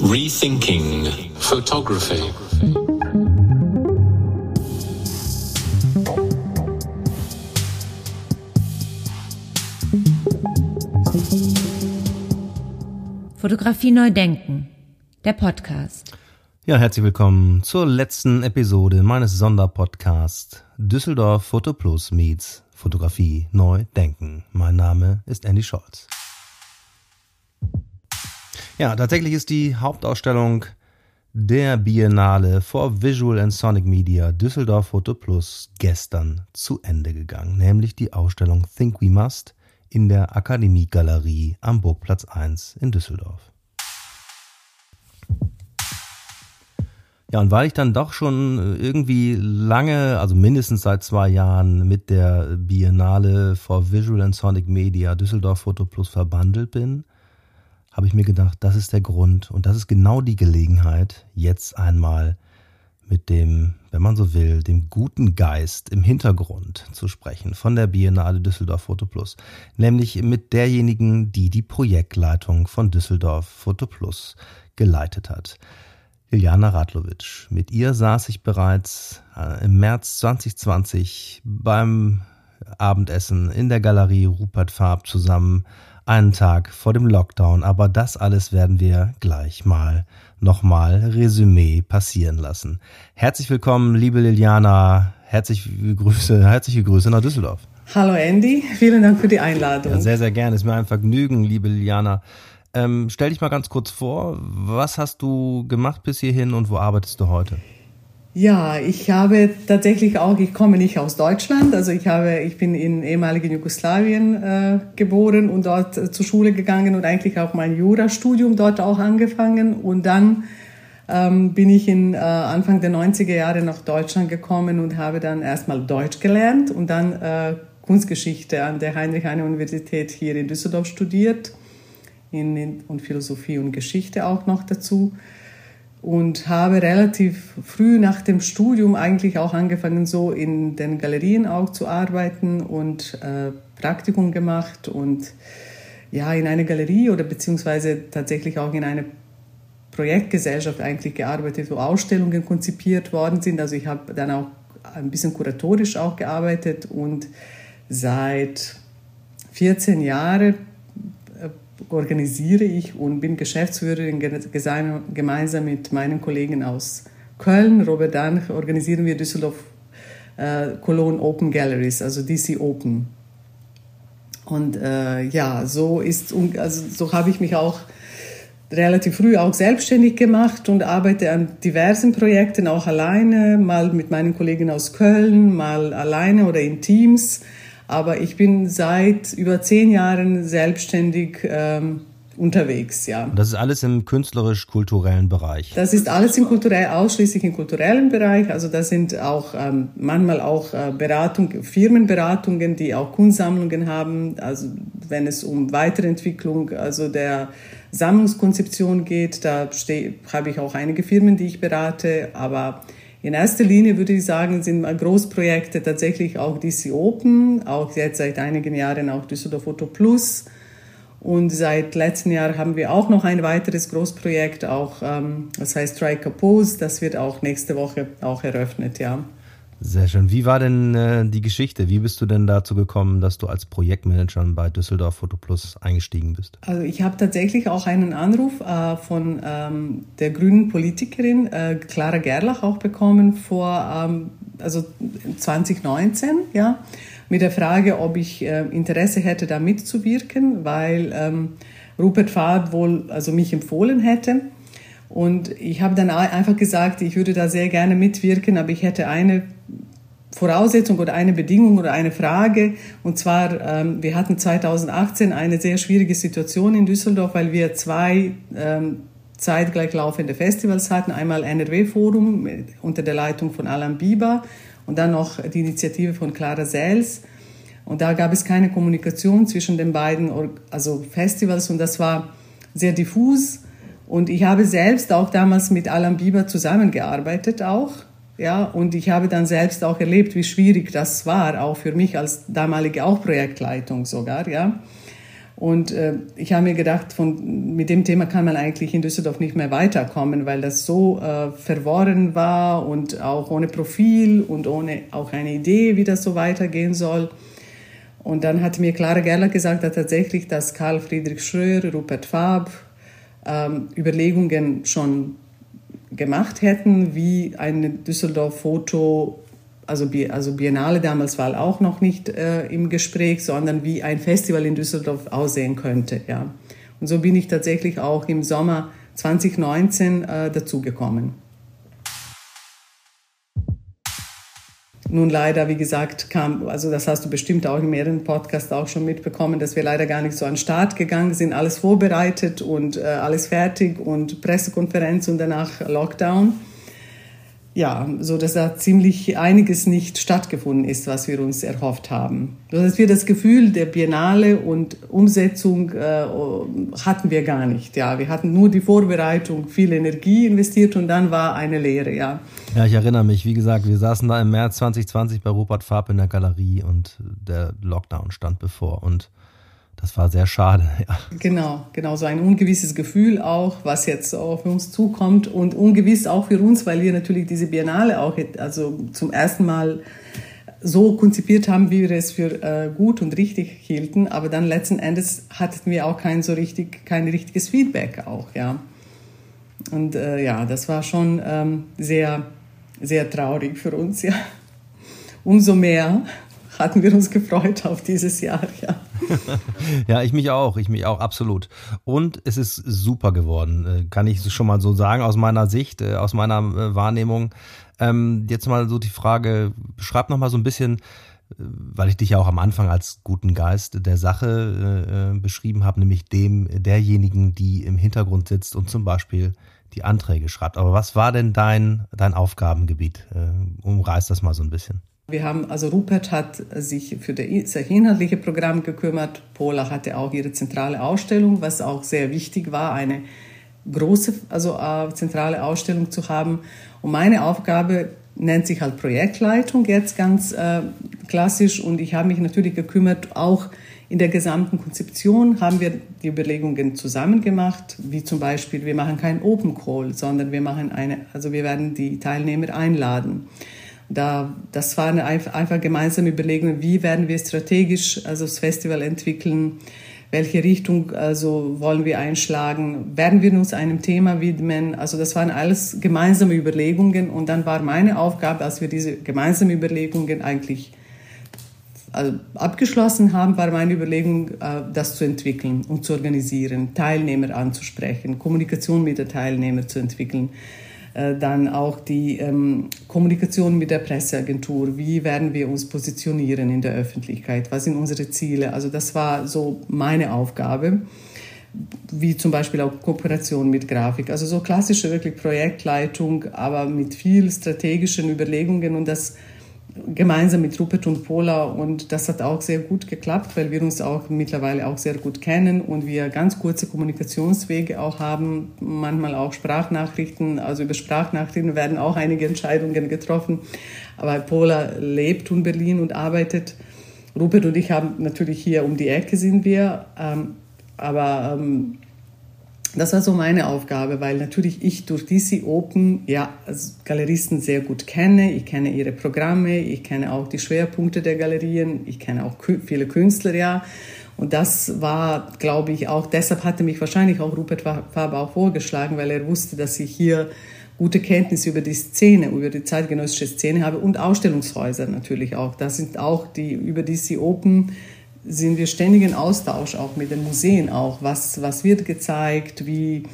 Rethinking Photography. Fotografie neu denken. Der Podcast. Ja, herzlich willkommen zur letzten Episode meines Sonderpodcasts Düsseldorf Photo Plus meets Fotografie neu denken. Mein Name ist Andy Scholz. Ja, tatsächlich ist die Hauptausstellung der Biennale for Visual and Sonic Media Düsseldorf Photo Plus gestern zu Ende gegangen, nämlich die Ausstellung Think We Must in der Akademiegalerie am Burgplatz 1 in Düsseldorf. Ja, und weil ich dann doch schon irgendwie lange, also mindestens seit zwei Jahren mit der Biennale for Visual and Sonic Media Düsseldorf Photo Plus verbandelt bin, habe ich mir gedacht, das ist der Grund und das ist genau die Gelegenheit, jetzt einmal mit dem, wenn man so will, dem guten Geist im Hintergrund zu sprechen von der Biennale Düsseldorf Photo Plus, nämlich mit derjenigen, die die Projektleitung von Düsseldorf Photo Plus geleitet hat. Iljana Radlovic. Mit ihr saß ich bereits äh, im März 2020 beim Abendessen in der Galerie Rupert Farb zusammen einen Tag vor dem Lockdown, aber das alles werden wir gleich mal nochmal Resümee passieren lassen. Herzlich willkommen, liebe Liliana, herzliche Grüße, herzliche Grüße nach Düsseldorf. Hallo Andy, vielen Dank für die Einladung. Ja, sehr, sehr gerne, ist mir ein Vergnügen, liebe Liliana. Ähm, stell dich mal ganz kurz vor, was hast du gemacht bis hierhin und wo arbeitest du heute? Ja, ich habe tatsächlich auch, ich komme nicht aus Deutschland, also ich habe, ich bin in ehemaligen Jugoslawien äh, geboren und dort äh, zur Schule gegangen und eigentlich auch mein Jurastudium dort auch angefangen. Und dann ähm, bin ich in äh, Anfang der 90er Jahre nach Deutschland gekommen und habe dann erstmal Deutsch gelernt und dann äh, Kunstgeschichte an der Heinrich-Heine-Universität hier in Düsseldorf studiert. In, in, und Philosophie und Geschichte auch noch dazu und habe relativ früh nach dem Studium eigentlich auch angefangen, so in den Galerien auch zu arbeiten und äh, Praktikum gemacht und ja, in einer Galerie oder beziehungsweise tatsächlich auch in einer Projektgesellschaft eigentlich gearbeitet, wo Ausstellungen konzipiert worden sind. Also ich habe dann auch ein bisschen kuratorisch auch gearbeitet und seit 14 Jahren organisiere ich und bin Geschäftsführerin gemeinsam mit meinen Kollegen aus Köln. Robert Danch organisieren wir Düsseldorf äh, Cologne Open Galleries, also DC Open. Und äh, ja, so ist also so habe ich mich auch relativ früh auch selbstständig gemacht und arbeite an diversen Projekten auch alleine, mal mit meinen Kollegen aus Köln, mal alleine oder in Teams. Aber ich bin seit über zehn Jahren selbstständig ähm, unterwegs, ja. Das ist alles im künstlerisch-kulturellen Bereich. Das ist alles im kulturell, ausschließlich im kulturellen Bereich. Also da sind auch ähm, manchmal auch äh, Beratung, Firmenberatungen, die auch Kunstsammlungen haben. Also wenn es um Weiterentwicklung, also der Sammlungskonzeption geht, da habe ich auch einige Firmen, die ich berate. Aber in erster Linie würde ich sagen, sind Großprojekte tatsächlich auch DC Open, auch jetzt seit einigen Jahren auch Düsseldorf Photo Plus. Und seit letztem Jahr haben wir auch noch ein weiteres Großprojekt, auch ähm, das heißt Striker Pose. Das wird auch nächste Woche auch eröffnet, ja. Sehr schön. Wie war denn äh, die Geschichte? Wie bist du denn dazu gekommen, dass du als Projektmanagerin bei Düsseldorf Photo Plus eingestiegen bist? Also ich habe tatsächlich auch einen Anruf äh, von ähm, der grünen Politikerin äh, Clara Gerlach auch bekommen vor ähm, also 2019, ja, mit der Frage, ob ich äh, Interesse hätte, da mitzuwirken, weil ähm, Rupert Fahrt wohl also mich empfohlen hätte. Und ich habe dann einfach gesagt, ich würde da sehr gerne mitwirken, aber ich hätte eine Voraussetzung oder eine Bedingung oder eine Frage. Und zwar, ähm, wir hatten 2018 eine sehr schwierige Situation in Düsseldorf, weil wir zwei ähm, zeitgleich laufende Festivals hatten. Einmal NRW-Forum unter der Leitung von Alan Bieber und dann noch die Initiative von Clara Sels. Und da gab es keine Kommunikation zwischen den beiden also Festivals und das war sehr diffus. Und ich habe selbst auch damals mit Alan Bieber zusammengearbeitet auch ja, und ich habe dann selbst auch erlebt, wie schwierig das war, auch für mich als damalige auch Projektleitung sogar, ja. Und äh, ich habe mir gedacht, von, mit dem Thema kann man eigentlich in Düsseldorf nicht mehr weiterkommen, weil das so äh, verworren war und auch ohne Profil und ohne auch eine Idee, wie das so weitergehen soll. Und dann hat mir Clara Gerlach gesagt, dass tatsächlich, dass Karl Friedrich Schröer, Rupert Fab ähm, Überlegungen schon gemacht hätten, wie ein Düsseldorf-Foto also, also Biennale damals war auch noch nicht äh, im Gespräch, sondern wie ein Festival in Düsseldorf aussehen könnte. Ja. Und so bin ich tatsächlich auch im Sommer 2019 äh, dazugekommen. Nun leider, wie gesagt, kam, also das hast du bestimmt auch in mehreren Podcasts auch schon mitbekommen, dass wir leider gar nicht so an den Start gegangen sind, alles vorbereitet und äh, alles fertig und Pressekonferenz und danach Lockdown ja, so dass da ziemlich einiges nicht stattgefunden ist, was wir uns erhofft haben. Dass wir das Gefühl der Biennale und Umsetzung äh, hatten wir gar nicht. Ja, wir hatten nur die Vorbereitung, viel Energie investiert und dann war eine Lehre. Ja. Ja, ich erinnere mich. Wie gesagt, wir saßen da im März 2020 bei Rupert Farb in der Galerie und der Lockdown stand bevor und das war sehr schade. Ja. Genau, genau, so ein ungewisses Gefühl auch, was jetzt auf uns zukommt und ungewiss auch für uns, weil wir natürlich diese Biennale auch also zum ersten Mal so konzipiert haben, wie wir es für äh, gut und richtig hielten, aber dann letzten Endes hatten wir auch kein so richtig, kein richtiges Feedback auch, ja. Und äh, ja, das war schon ähm, sehr, sehr traurig für uns, ja. Umso mehr hatten wir uns gefreut auf dieses Jahr, ja. ja, ich mich auch, ich mich auch, absolut. Und es ist super geworden, äh, kann ich schon mal so sagen, aus meiner Sicht, äh, aus meiner äh, Wahrnehmung. Ähm, jetzt mal so die Frage, beschreib noch mal so ein bisschen, weil ich dich ja auch am Anfang als guten Geist der Sache äh, beschrieben habe, nämlich dem derjenigen, die im Hintergrund sitzt und zum Beispiel die Anträge schreibt. Aber was war denn dein, dein Aufgabengebiet? Äh, umreiß das mal so ein bisschen. Wir haben, also Rupert hat sich für das inhaltliche Programm gekümmert. Pola hatte auch ihre zentrale Ausstellung, was auch sehr wichtig war, eine große, also äh, zentrale Ausstellung zu haben. Und meine Aufgabe nennt sich halt Projektleitung jetzt ganz äh, klassisch. Und ich habe mich natürlich gekümmert, auch in der gesamten Konzeption haben wir die Überlegungen zusammen gemacht, wie zum Beispiel, wir machen kein Open Call, sondern wir machen eine, also wir werden die Teilnehmer einladen. Da, das waren einfach, gemeinsame Überlegungen, wie werden wir strategisch also das Festival entwickeln, welche Richtung also wollen wir einschlagen, werden wir uns einem Thema widmen. Also das waren alles gemeinsame Überlegungen und dann war meine Aufgabe, als wir diese gemeinsamen Überlegungen eigentlich also abgeschlossen haben, war meine Überlegung, äh, das zu entwickeln und zu organisieren, Teilnehmer anzusprechen, Kommunikation mit den Teilnehmern zu entwickeln. Äh, dann auch die ähm, Kommunikation mit der Presseagentur. Wie werden wir uns positionieren in der Öffentlichkeit? Was sind unsere Ziele? Also das war so meine Aufgabe wie zum Beispiel auch Kooperation mit Grafik. Also so klassische wirklich Projektleitung, aber mit viel strategischen Überlegungen und das gemeinsam mit Rupert und Pola und das hat auch sehr gut geklappt, weil wir uns auch mittlerweile auch sehr gut kennen und wir ganz kurze Kommunikationswege auch haben, manchmal auch Sprachnachrichten, also über Sprachnachrichten werden auch einige Entscheidungen getroffen, aber Pola lebt in Berlin und arbeitet. Rupert und ich haben natürlich hier um die Ecke sind wir, ähm, aber ähm, das war so meine Aufgabe, weil natürlich ich durch DC Open ja als Galeristen sehr gut kenne. Ich kenne ihre Programme, ich kenne auch die Schwerpunkte der Galerien, ich kenne auch viele Künstler, ja. Und das war, glaube ich, auch, deshalb hatte mich wahrscheinlich auch Rupert Faber auch vorgeschlagen, weil er wusste, dass ich hier gute Kenntnisse über die Szene, über die zeitgenössische Szene habe und Ausstellungshäuser natürlich auch. Das sind auch die über DC Open sind wir ständig in Austausch auch mit den Museen auch. Was, was wird gezeigt? Wie,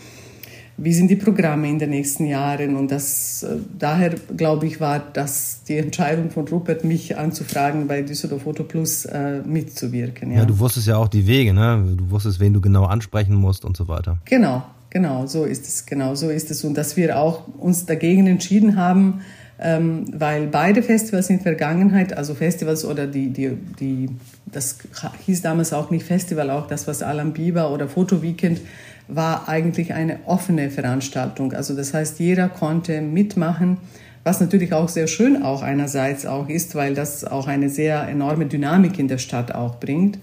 wie sind die Programme in den nächsten Jahren? Und das, äh, daher, glaube ich, war das die Entscheidung von Rupert, mich anzufragen, bei Düsseldorf Photo Plus äh, mitzuwirken. Ja. ja, du wusstest ja auch die Wege, ne? Du wusstest, wen du genau ansprechen musst und so weiter. Genau, genau, so ist es, genau, so ist es. Und dass wir auch uns dagegen entschieden haben, ähm, weil beide Festivals in Vergangenheit, also Festivals oder die, die, die, das hieß damals auch nicht Festival, auch das, was Alan Bieber oder Foto Weekend war eigentlich eine offene Veranstaltung. Also das heißt, jeder konnte mitmachen, was natürlich auch sehr schön auch einerseits auch ist, weil das auch eine sehr enorme Dynamik in der Stadt auch bringt.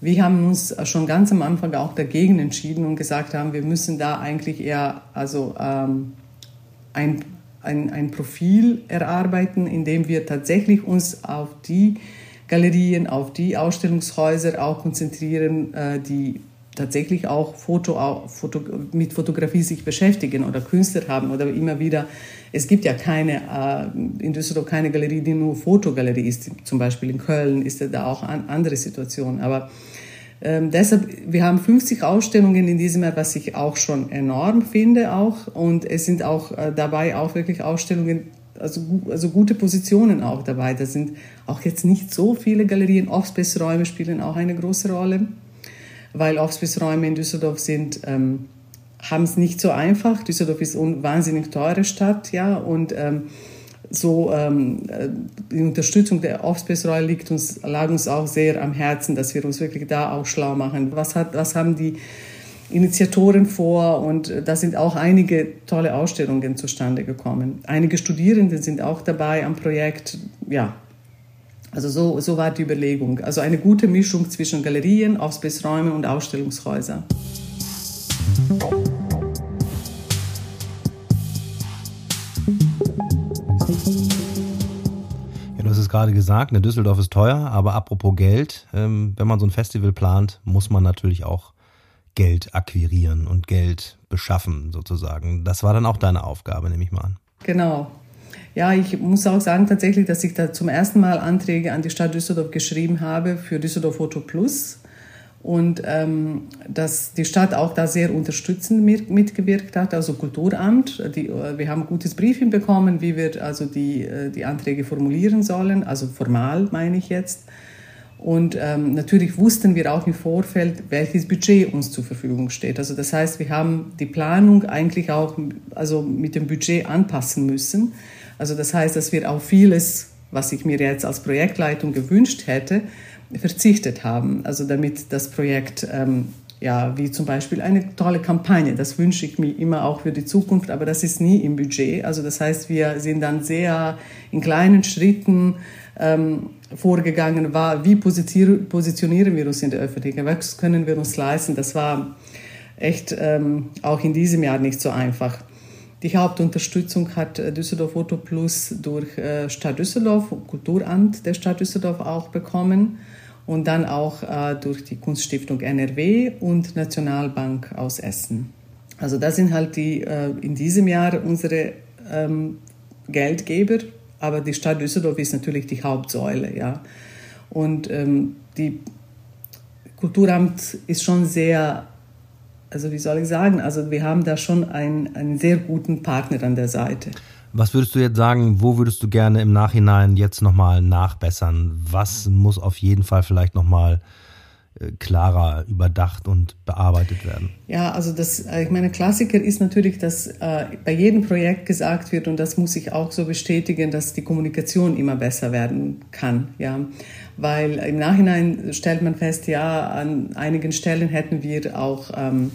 wir haben uns schon ganz am Anfang auch dagegen entschieden und gesagt haben, wir müssen da eigentlich eher also ähm, ein, ein, ein Profil erarbeiten, in dem wir tatsächlich uns auf die Galerien, auf die Ausstellungshäuser auch konzentrieren, äh, die tatsächlich auch Foto, Foto, mit Fotografie sich beschäftigen oder Künstler haben oder immer wieder. Es gibt ja keine, äh, in Düsseldorf keine Galerie, die nur Fotogalerie ist. Zum Beispiel in Köln ist da auch eine andere Situation. Aber ähm, deshalb, wir haben 50 Ausstellungen in diesem Jahr, was ich auch schon enorm finde auch. Und es sind auch äh, dabei auch wirklich Ausstellungen, also, also gute Positionen auch dabei. Da sind auch jetzt nicht so viele Galerien. Offspace-Räume spielen auch eine große Rolle weil Offspace-Räume in Düsseldorf sind, ähm, haben es nicht so einfach. Düsseldorf ist eine wahnsinnig teure Stadt, ja, und ähm, so ähm, äh, die Unterstützung der Offspace-Räume liegt uns, lag uns auch sehr am Herzen, dass wir uns wirklich da auch schlau machen. Was, hat, was haben die Initiatoren vor und da sind auch einige tolle Ausstellungen zustande gekommen. Einige Studierende sind auch dabei am Projekt. Ja, also so, so war die Überlegung. Also eine gute Mischung zwischen Galerien, Ausbildungsräumen und Ausstellungshäusern. Gerade gesagt, ne, Düsseldorf ist teuer, aber apropos Geld, ähm, wenn man so ein Festival plant, muss man natürlich auch Geld akquirieren und Geld beschaffen sozusagen. Das war dann auch deine Aufgabe, nehme ich mal an. Genau, ja, ich muss auch sagen tatsächlich, dass ich da zum ersten Mal Anträge an die Stadt Düsseldorf geschrieben habe für Düsseldorf Foto Plus und ähm, dass die Stadt auch da sehr unterstützend mit, mitgewirkt hat, also Kulturamt. Die, äh, wir haben ein gutes Briefing bekommen, wie wir also die, äh, die Anträge formulieren sollen, also formal meine ich jetzt. Und ähm, natürlich wussten wir auch im Vorfeld, welches Budget uns zur Verfügung steht. Also das heißt, wir haben die Planung eigentlich auch also mit dem Budget anpassen müssen. Also das heißt, dass wir auf vieles, was ich mir jetzt als Projektleitung gewünscht hätte, verzichtet haben. Also damit das Projekt, ähm, ja, wie zum Beispiel eine tolle Kampagne, das wünsche ich mir immer auch für die Zukunft, aber das ist nie im Budget. Also das heißt, wir sind dann sehr in kleinen Schritten ähm, vorgegangen, war, wie positionieren wir uns in der Öffentlichkeit, was können wir uns leisten. Das war echt ähm, auch in diesem Jahr nicht so einfach. Die Hauptunterstützung hat äh, Düsseldorf Foto Plus durch äh, Stadt Düsseldorf, Kulturamt der Stadt Düsseldorf auch bekommen und dann auch äh, durch die Kunststiftung NRW und Nationalbank aus Essen. Also das sind halt die in diesem Jahr unsere ähm, Geldgeber, aber die Stadt Düsseldorf ist natürlich die Hauptsäule, ja. Und ähm, die Kulturamt ist schon sehr also wie soll ich sagen, also wir haben da schon einen, einen sehr guten Partner an der Seite. Was würdest du jetzt sagen, wo würdest du gerne im Nachhinein jetzt nochmal nachbessern? Was muss auf jeden Fall vielleicht nochmal äh, klarer überdacht und bearbeitet werden? Ja, also das, äh, ich meine, Klassiker ist natürlich, dass äh, bei jedem Projekt gesagt wird, und das muss ich auch so bestätigen, dass die Kommunikation immer besser werden kann. Ja, weil im Nachhinein stellt man fest, ja, an einigen Stellen hätten wir auch ähm,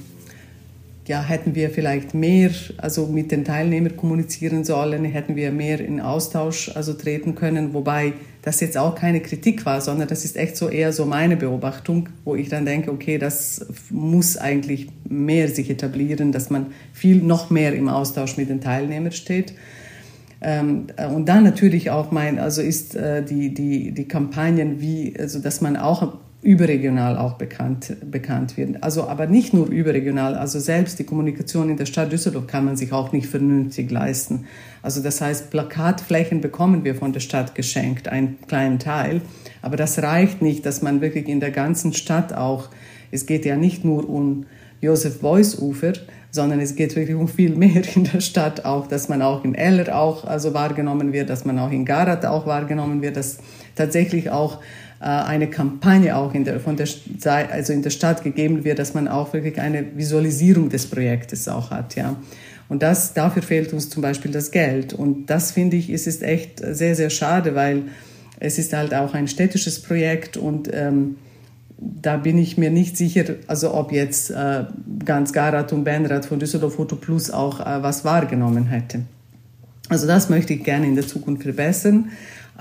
ja, hätten wir vielleicht mehr, also mit den Teilnehmern kommunizieren sollen, hätten wir mehr in Austausch also treten können, wobei das jetzt auch keine Kritik war, sondern das ist echt so eher so meine Beobachtung, wo ich dann denke, okay, das muss eigentlich mehr sich etablieren, dass man viel noch mehr im Austausch mit den Teilnehmern steht. Ähm, und dann natürlich auch mein, also ist äh, die, die, die Kampagnen wie, also dass man auch überregional auch bekannt, bekannt wird. Also aber nicht nur überregional, also selbst die Kommunikation in der Stadt Düsseldorf kann man sich auch nicht vernünftig leisten. Also das heißt, Plakatflächen bekommen wir von der Stadt geschenkt, einen kleinen Teil, aber das reicht nicht, dass man wirklich in der ganzen Stadt auch, es geht ja nicht nur um Josef Beuys Ufer, sondern es geht wirklich um viel mehr in der Stadt auch, dass man auch in Eller auch also wahrgenommen wird, dass man auch in Garat auch wahrgenommen wird, dass tatsächlich auch eine Kampagne auch in der, von der, also in der Stadt gegeben wird, dass man auch wirklich eine Visualisierung des Projektes auch hat, ja. Und das, dafür fehlt uns zum Beispiel das Geld. Und das finde ich, ist, ist echt sehr, sehr schade, weil es ist halt auch ein städtisches Projekt und ähm, da bin ich mir nicht sicher, also ob jetzt äh, ganz Garat und Benrad von Düsseldorf Foto Plus auch äh, was wahrgenommen hätte. Also das möchte ich gerne in der Zukunft verbessern.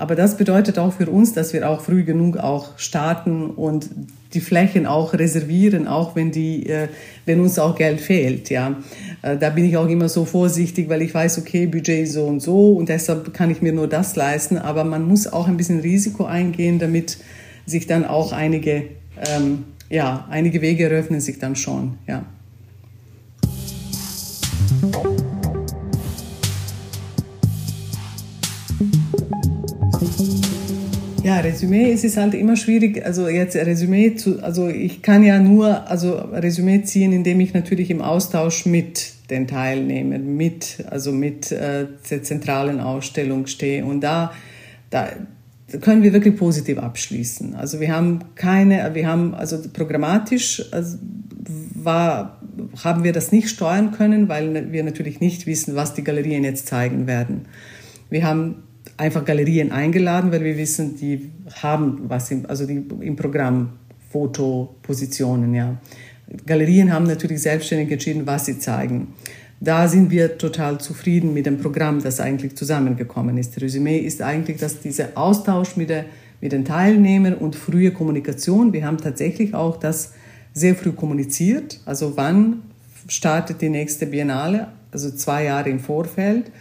Aber das bedeutet auch für uns, dass wir auch früh genug auch starten und die Flächen auch reservieren, auch wenn die, äh, wenn uns auch Geld fehlt, ja. Äh, da bin ich auch immer so vorsichtig, weil ich weiß, okay, Budget so und so und deshalb kann ich mir nur das leisten. Aber man muss auch ein bisschen Risiko eingehen, damit sich dann auch einige, ähm, ja, einige Wege eröffnen sich dann schon, ja. Ja, Resümee es ist halt immer schwierig. Also jetzt Resümee zu, also ich kann ja nur also Resümee ziehen, indem ich natürlich im Austausch mit den Teilnehmern, mit also mit äh, der zentralen Ausstellung stehe und da da können wir wirklich positiv abschließen. Also wir haben keine, wir haben also programmatisch also war haben wir das nicht steuern können, weil wir natürlich nicht wissen, was die Galerien jetzt zeigen werden. Wir haben einfach Galerien eingeladen, weil wir wissen, die haben was im, also die, im Programm Fotopositionen, ja. Galerien haben natürlich selbstständig entschieden, was sie zeigen. Da sind wir total zufrieden mit dem Programm, das eigentlich zusammengekommen ist. Resümee ist eigentlich, dass dieser Austausch mit, der, mit den Teilnehmern und frühe Kommunikation, wir haben tatsächlich auch das sehr früh kommuniziert, also wann startet die nächste Biennale, also zwei Jahre im Vorfeld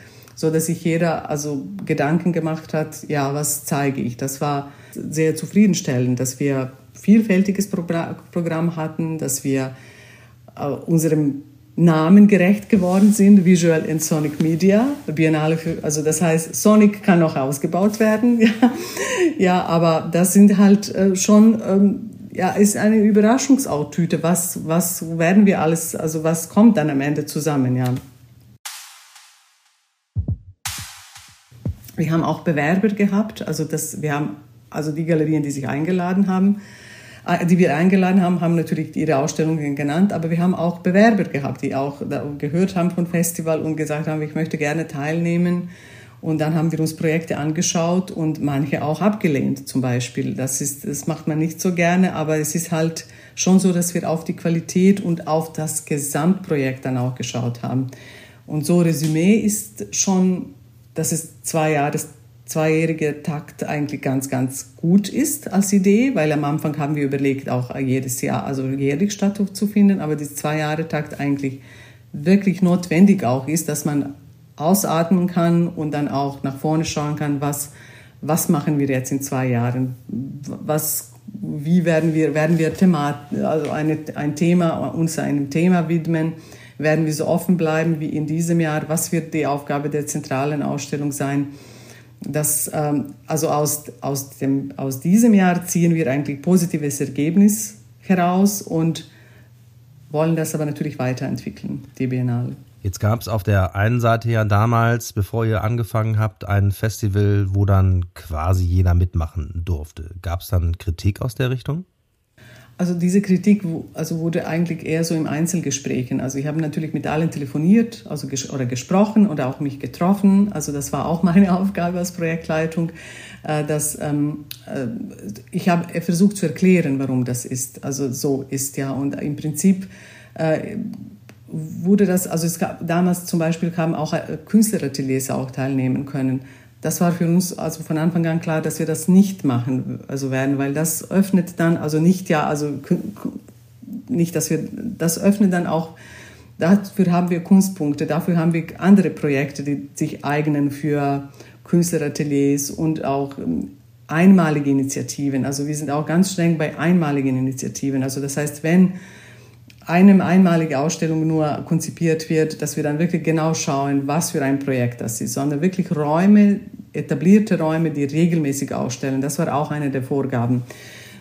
so dass sich jeder also Gedanken gemacht hat, ja, was zeige ich? Das war sehr zufriedenstellend, dass wir vielfältiges Programm hatten, dass wir äh, unserem Namen gerecht geworden sind, Visual and Sonic Media, Biennale für, also das heißt, Sonic kann noch ausgebaut werden, ja, ja aber das sind halt äh, schon, ähm, ja, ist eine Überraschungsautüte, was, was werden wir alles, also was kommt dann am Ende zusammen, ja. Wir haben auch Bewerber gehabt, also das, wir haben also die Galerien, die sich eingeladen haben, äh, die wir eingeladen haben, haben natürlich ihre Ausstellungen genannt, aber wir haben auch Bewerber gehabt, die auch gehört haben vom Festival und gesagt haben, ich möchte gerne teilnehmen. Und dann haben wir uns Projekte angeschaut und manche auch abgelehnt zum Beispiel. Das, ist, das macht man nicht so gerne, aber es ist halt schon so, dass wir auf die Qualität und auf das Gesamtprojekt dann auch geschaut haben. Und so Resümee ist schon dass es zwei Jahre, zweijährige Takt eigentlich ganz, ganz gut ist als Idee, weil am Anfang haben wir überlegt, auch jedes Jahr, also jährlich stattzufinden, aber die zwei Jahre Takt eigentlich wirklich notwendig auch ist, dass man ausatmen kann und dann auch nach vorne schauen kann, was, was machen wir jetzt in zwei Jahren, was, wie werden wir, werden wir Thema, also eine, ein Thema, uns einem Thema widmen, werden wir so offen bleiben wie in diesem Jahr. Was wird die Aufgabe der zentralen Ausstellung sein? Das, ähm, also aus, aus, dem, aus diesem Jahr ziehen wir eigentlich positives Ergebnis heraus und wollen das aber natürlich weiterentwickeln, die Biennale. Jetzt gab es auf der einen Seite ja damals, bevor ihr angefangen habt, ein Festival, wo dann quasi jeder mitmachen durfte. Gab es dann Kritik aus der Richtung? Also diese Kritik also wurde eigentlich eher so im Einzelgesprächen. Also ich habe natürlich mit allen telefoniert also ges oder gesprochen oder auch mich getroffen. Also das war auch meine Aufgabe als Projektleitung. Äh, dass, ähm, äh, ich habe versucht zu erklären, warum das ist. Also so ist ja. Und im Prinzip äh, wurde das, also es gab, damals zum Beispiel kamen auch äh, Künstlerateliers auch teilnehmen können das war für uns also von Anfang an klar, dass wir das nicht machen also werden, weil das öffnet dann also nicht ja also nicht, dass wir das öffnet dann auch dafür haben wir Kunstpunkte, dafür haben wir andere Projekte, die sich eignen für Künstlerateliers und auch ähm, einmalige Initiativen. Also wir sind auch ganz streng bei einmaligen Initiativen. Also das heißt, wenn eine einmalige Ausstellung nur konzipiert wird, dass wir dann wirklich genau schauen, was für ein Projekt das ist, sondern wirklich Räume, etablierte Räume, die regelmäßig ausstellen. Das war auch eine der Vorgaben.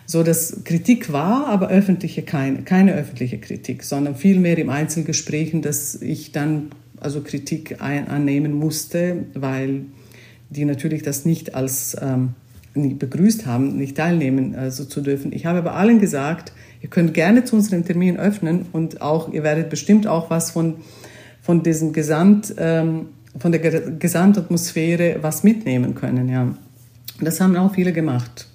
So dass Kritik war, aber öffentliche keine, keine öffentliche Kritik, sondern vielmehr im Einzelgesprächen, dass ich dann also Kritik ein, annehmen musste, weil die natürlich das nicht als ähm, begrüßt haben, nicht teilnehmen also zu dürfen. Ich habe aber allen gesagt, Ihr könnt gerne zu unserem Termin öffnen und auch, ihr werdet bestimmt auch was von, von diesem Gesamt, ähm, von der Gesamtatmosphäre was mitnehmen können, ja. Das haben auch viele gemacht.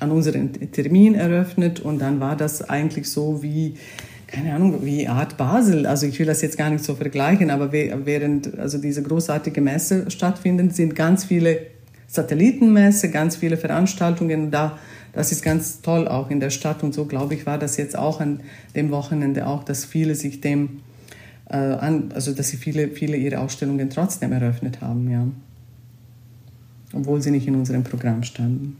An unseren Termin eröffnet und dann war das eigentlich so wie, keine Ahnung, wie Art Basel. Also ich will das jetzt gar nicht so vergleichen, aber während also diese großartige Messe stattfindet, sind ganz viele Satellitenmesse, ganz viele Veranstaltungen. Da das ist ganz toll auch in der Stadt und so glaube ich war das jetzt auch an dem Wochenende auch, dass viele sich dem äh, an, also dass sie viele, viele ihre Ausstellungen trotzdem eröffnet haben, ja. Obwohl sie nicht in unserem Programm standen.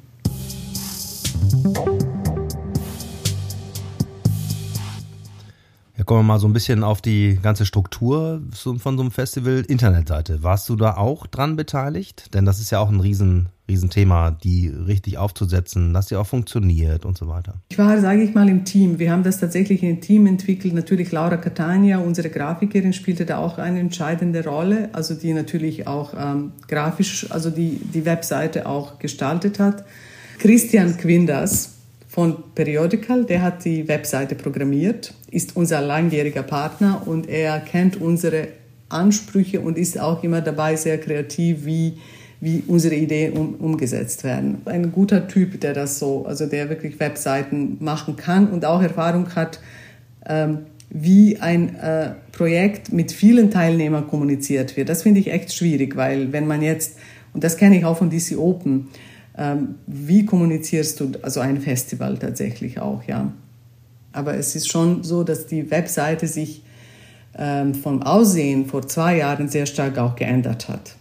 Ja, kommen wir mal so ein bisschen auf die ganze Struktur von so einem Festival. Internetseite. Warst du da auch dran beteiligt? Denn das ist ja auch ein riesen, Riesenthema, die richtig aufzusetzen, dass die auch funktioniert und so weiter. Ich war, sage ich mal, im Team. Wir haben das tatsächlich in Team entwickelt. Natürlich Laura Catania, unsere Grafikerin, spielte da auch eine entscheidende Rolle. Also die natürlich auch ähm, grafisch, also die, die Webseite auch gestaltet hat. Christian Quindas, von Periodical, der hat die Webseite programmiert, ist unser langjähriger Partner und er kennt unsere Ansprüche und ist auch immer dabei sehr kreativ, wie, wie unsere Ideen um, umgesetzt werden. Ein guter Typ, der das so, also der wirklich Webseiten machen kann und auch Erfahrung hat, ähm, wie ein äh, Projekt mit vielen Teilnehmern kommuniziert wird. Das finde ich echt schwierig, weil wenn man jetzt, und das kenne ich auch von DC Open, ähm, wie kommunizierst du also ein Festival tatsächlich auch, ja. Aber es ist schon so, dass die Webseite sich ähm, vom Aussehen vor zwei Jahren sehr stark auch geändert hat.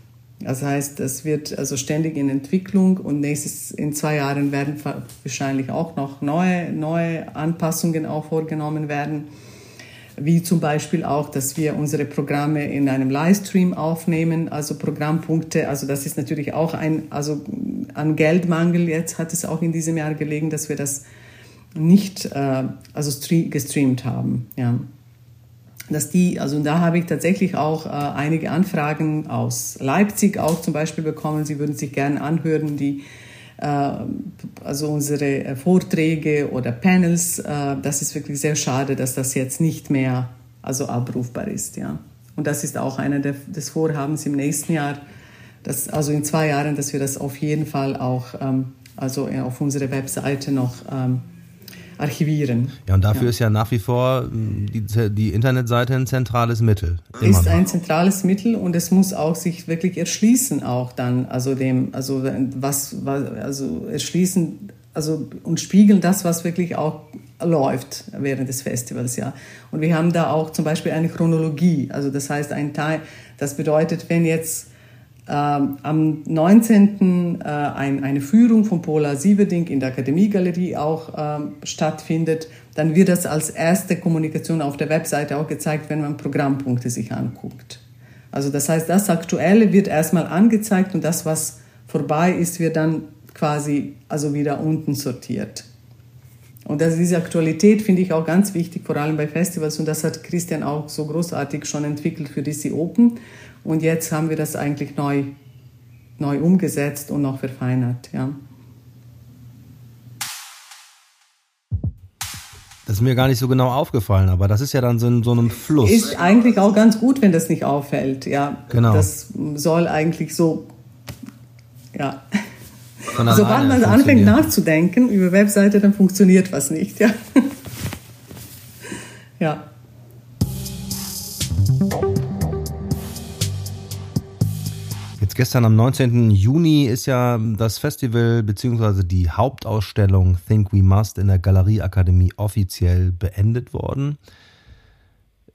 Das heißt, es wird also ständig in Entwicklung und nächstes in zwei Jahren werden wahrscheinlich auch noch neue, neue Anpassungen auch vorgenommen werden wie zum Beispiel auch, dass wir unsere Programme in einem Livestream aufnehmen, also Programmpunkte. Also das ist natürlich auch ein, also an Geldmangel jetzt hat es auch in diesem Jahr gelegen, dass wir das nicht äh, also gestreamt haben. Ja. Dass die, also da habe ich tatsächlich auch äh, einige Anfragen aus Leipzig auch zum Beispiel bekommen. Sie würden sich gerne anhören, die äh, also unsere äh, Vorträge oder Panels, äh, das ist wirklich sehr schade, dass das jetzt nicht mehr also abrufbar ist. Ja. Und das ist auch einer der, des Vorhabens im nächsten Jahr, dass, also in zwei Jahren, dass wir das auf jeden Fall auch ähm, also auf unserer Webseite noch ähm, archivieren. Ja, und dafür ja. ist ja nach wie vor hm, die, die Internetseite ein zentrales Mittel. Ist ein zentrales Mittel und es muss auch sich wirklich erschließen auch dann, also dem, also was, was also erschließen, also und spiegeln das, was wirklich auch läuft während des Festivals, ja. Und wir haben da auch zum Beispiel eine Chronologie, also das heißt ein Teil, das bedeutet, wenn jetzt am 19. Äh, ein, eine Führung von Paula Sieverding in der Akademiegalerie auch ähm, stattfindet, dann wird das als erste Kommunikation auf der Webseite auch gezeigt, wenn man Programmpunkte sich anguckt. Also das heißt, das Aktuelle wird erstmal angezeigt und das, was vorbei ist, wird dann quasi also wieder unten sortiert. Und das, diese Aktualität finde ich auch ganz wichtig, vor allem bei Festivals. Und das hat Christian auch so großartig schon entwickelt für DC Open. Und jetzt haben wir das eigentlich neu, neu umgesetzt und noch verfeinert. Ja. Das ist mir gar nicht so genau aufgefallen, aber das ist ja dann so in so einem Fluss. Ist eigentlich auch ganz gut, wenn das nicht auffällt. Ja, genau. Das soll eigentlich so, ja. Sobald man anfängt nachzudenken über Webseite, dann funktioniert was nicht. Ja. ja. Jetzt gestern am 19. Juni ist ja das Festival bzw. die Hauptausstellung Think We Must in der Galerieakademie offiziell beendet worden.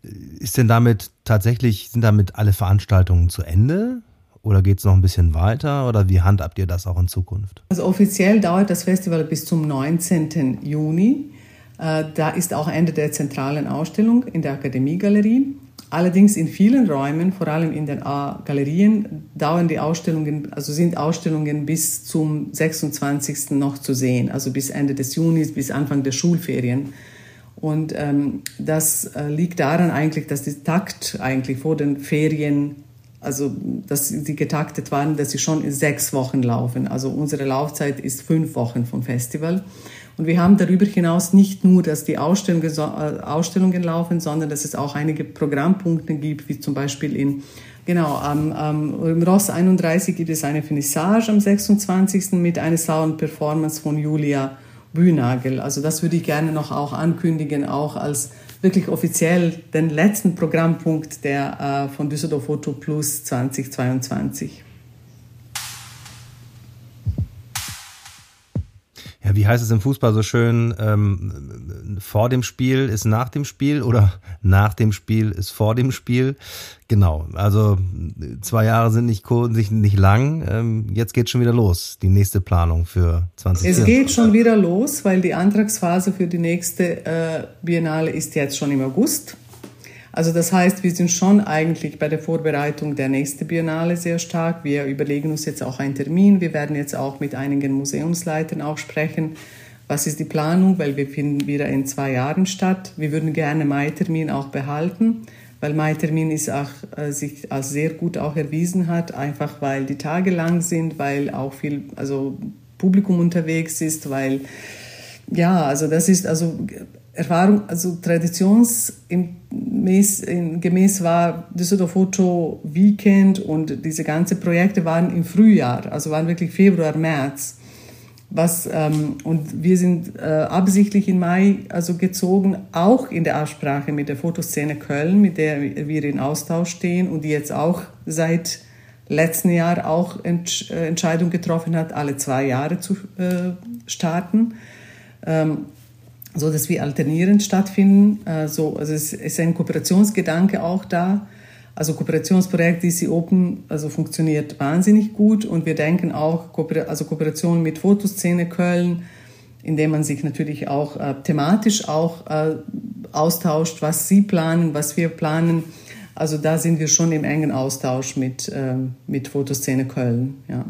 Ist denn damit tatsächlich, sind damit alle Veranstaltungen zu Ende? Oder geht es noch ein bisschen weiter? Oder wie handhabt ihr das auch in Zukunft? Also offiziell dauert das Festival bis zum 19. Juni. Äh, da ist auch Ende der zentralen Ausstellung in der Akademiegalerie. Allerdings in vielen Räumen, vor allem in den Galerien, dauern die Ausstellungen, also sind Ausstellungen bis zum 26. noch zu sehen, also bis Ende des Junis, bis Anfang der Schulferien. Und ähm, das äh, liegt daran eigentlich, dass die Takt eigentlich vor den Ferien, also dass sie getaktet waren, dass sie schon in sechs Wochen laufen. Also unsere Laufzeit ist fünf Wochen vom Festival. Und wir haben darüber hinaus nicht nur, dass die Ausstellungen, äh, Ausstellungen laufen, sondern dass es auch einige Programmpunkte gibt, wie zum Beispiel in Genau, am, am, im Ross 31 gibt es eine Finissage am 26. mit einer Sound-Performance von Julia Bühnagel. Also das würde ich gerne noch auch ankündigen, auch als wirklich offiziell den letzten Programmpunkt der, äh, von Düsseldorf Photo Plus 2022. Ja, wie heißt es im Fußball so schön? Ähm, vor dem Spiel ist nach dem Spiel oder nach dem Spiel ist vor dem Spiel. Genau. Also zwei Jahre sind nicht nicht, nicht lang. Ähm, jetzt geht schon wieder los. Die nächste Planung für 2020. Es geht schon wieder los, weil die Antragsphase für die nächste äh, Biennale ist jetzt schon im August. Also das heißt, wir sind schon eigentlich bei der Vorbereitung der nächsten Biennale sehr stark. Wir überlegen uns jetzt auch einen Termin. Wir werden jetzt auch mit einigen Museumsleitern auch sprechen. Was ist die Planung? Weil wir finden wieder in zwei Jahren statt. Wir würden gerne Mai-Termin auch behalten, weil Mai-Termin ist auch, äh, sich als sehr gut auch erwiesen hat, einfach weil die Tage lang sind, weil auch viel also Publikum unterwegs ist, weil ja, also das ist also Erfahrung, also traditionsgemäß war Düsseldorf Foto Weekend und diese ganzen Projekte waren im Frühjahr, also waren wirklich Februar, März. Was, ähm, und wir sind äh, absichtlich im Mai also gezogen, auch in der Absprache mit der Fotoszene Köln, mit der wir in Austausch stehen und die jetzt auch seit letzten Jahr auch Entsch äh, Entscheidung getroffen hat, alle zwei Jahre zu äh, starten. Ähm, so dass wir alternierend stattfinden. Also, also es ist ein Kooperationsgedanke auch da. Also Kooperationsprojekt DC Open also funktioniert wahnsinnig gut und wir denken auch also Kooperation mit Fotoszene Köln, indem man sich natürlich auch äh, thematisch auch äh, austauscht, was sie planen, was wir planen. Also da sind wir schon im engen Austausch mit, äh, mit Fotoszene Köln. Ja.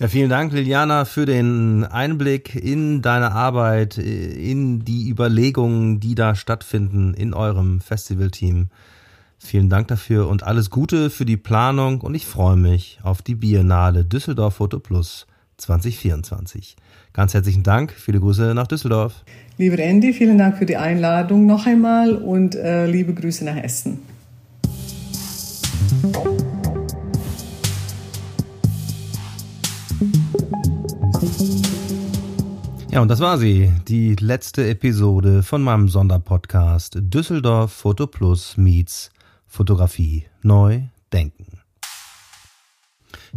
Ja, vielen Dank, Liliana, für den Einblick in deine Arbeit, in die Überlegungen, die da stattfinden in eurem Festivalteam. Vielen Dank dafür und alles Gute für die Planung und ich freue mich auf die Biennale Düsseldorf Foto Plus 2024. Ganz herzlichen Dank, viele Grüße nach Düsseldorf. Lieber Andy, vielen Dank für die Einladung noch einmal und äh, liebe Grüße nach Essen. Ja, und das war sie, die letzte Episode von meinem Sonderpodcast Düsseldorf Foto Plus meets Fotografie neu denken.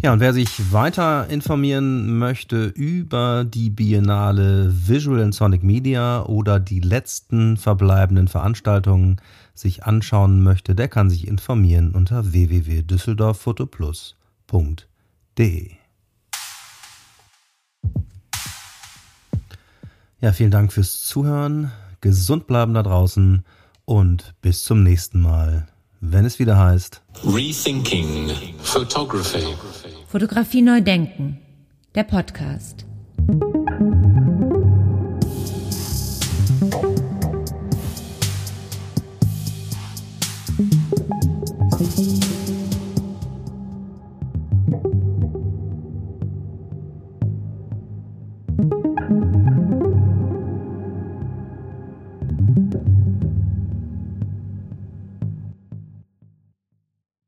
Ja, und wer sich weiter informieren möchte über die Biennale Visual and Sonic Media oder die letzten verbleibenden Veranstaltungen sich anschauen möchte, der kann sich informieren unter www.düsseldorffotoplus.de. Ja, vielen Dank fürs Zuhören. Gesund bleiben da draußen und bis zum nächsten Mal, wenn es wieder heißt Rethinking Photography. Fotografie neu denken. Der Podcast.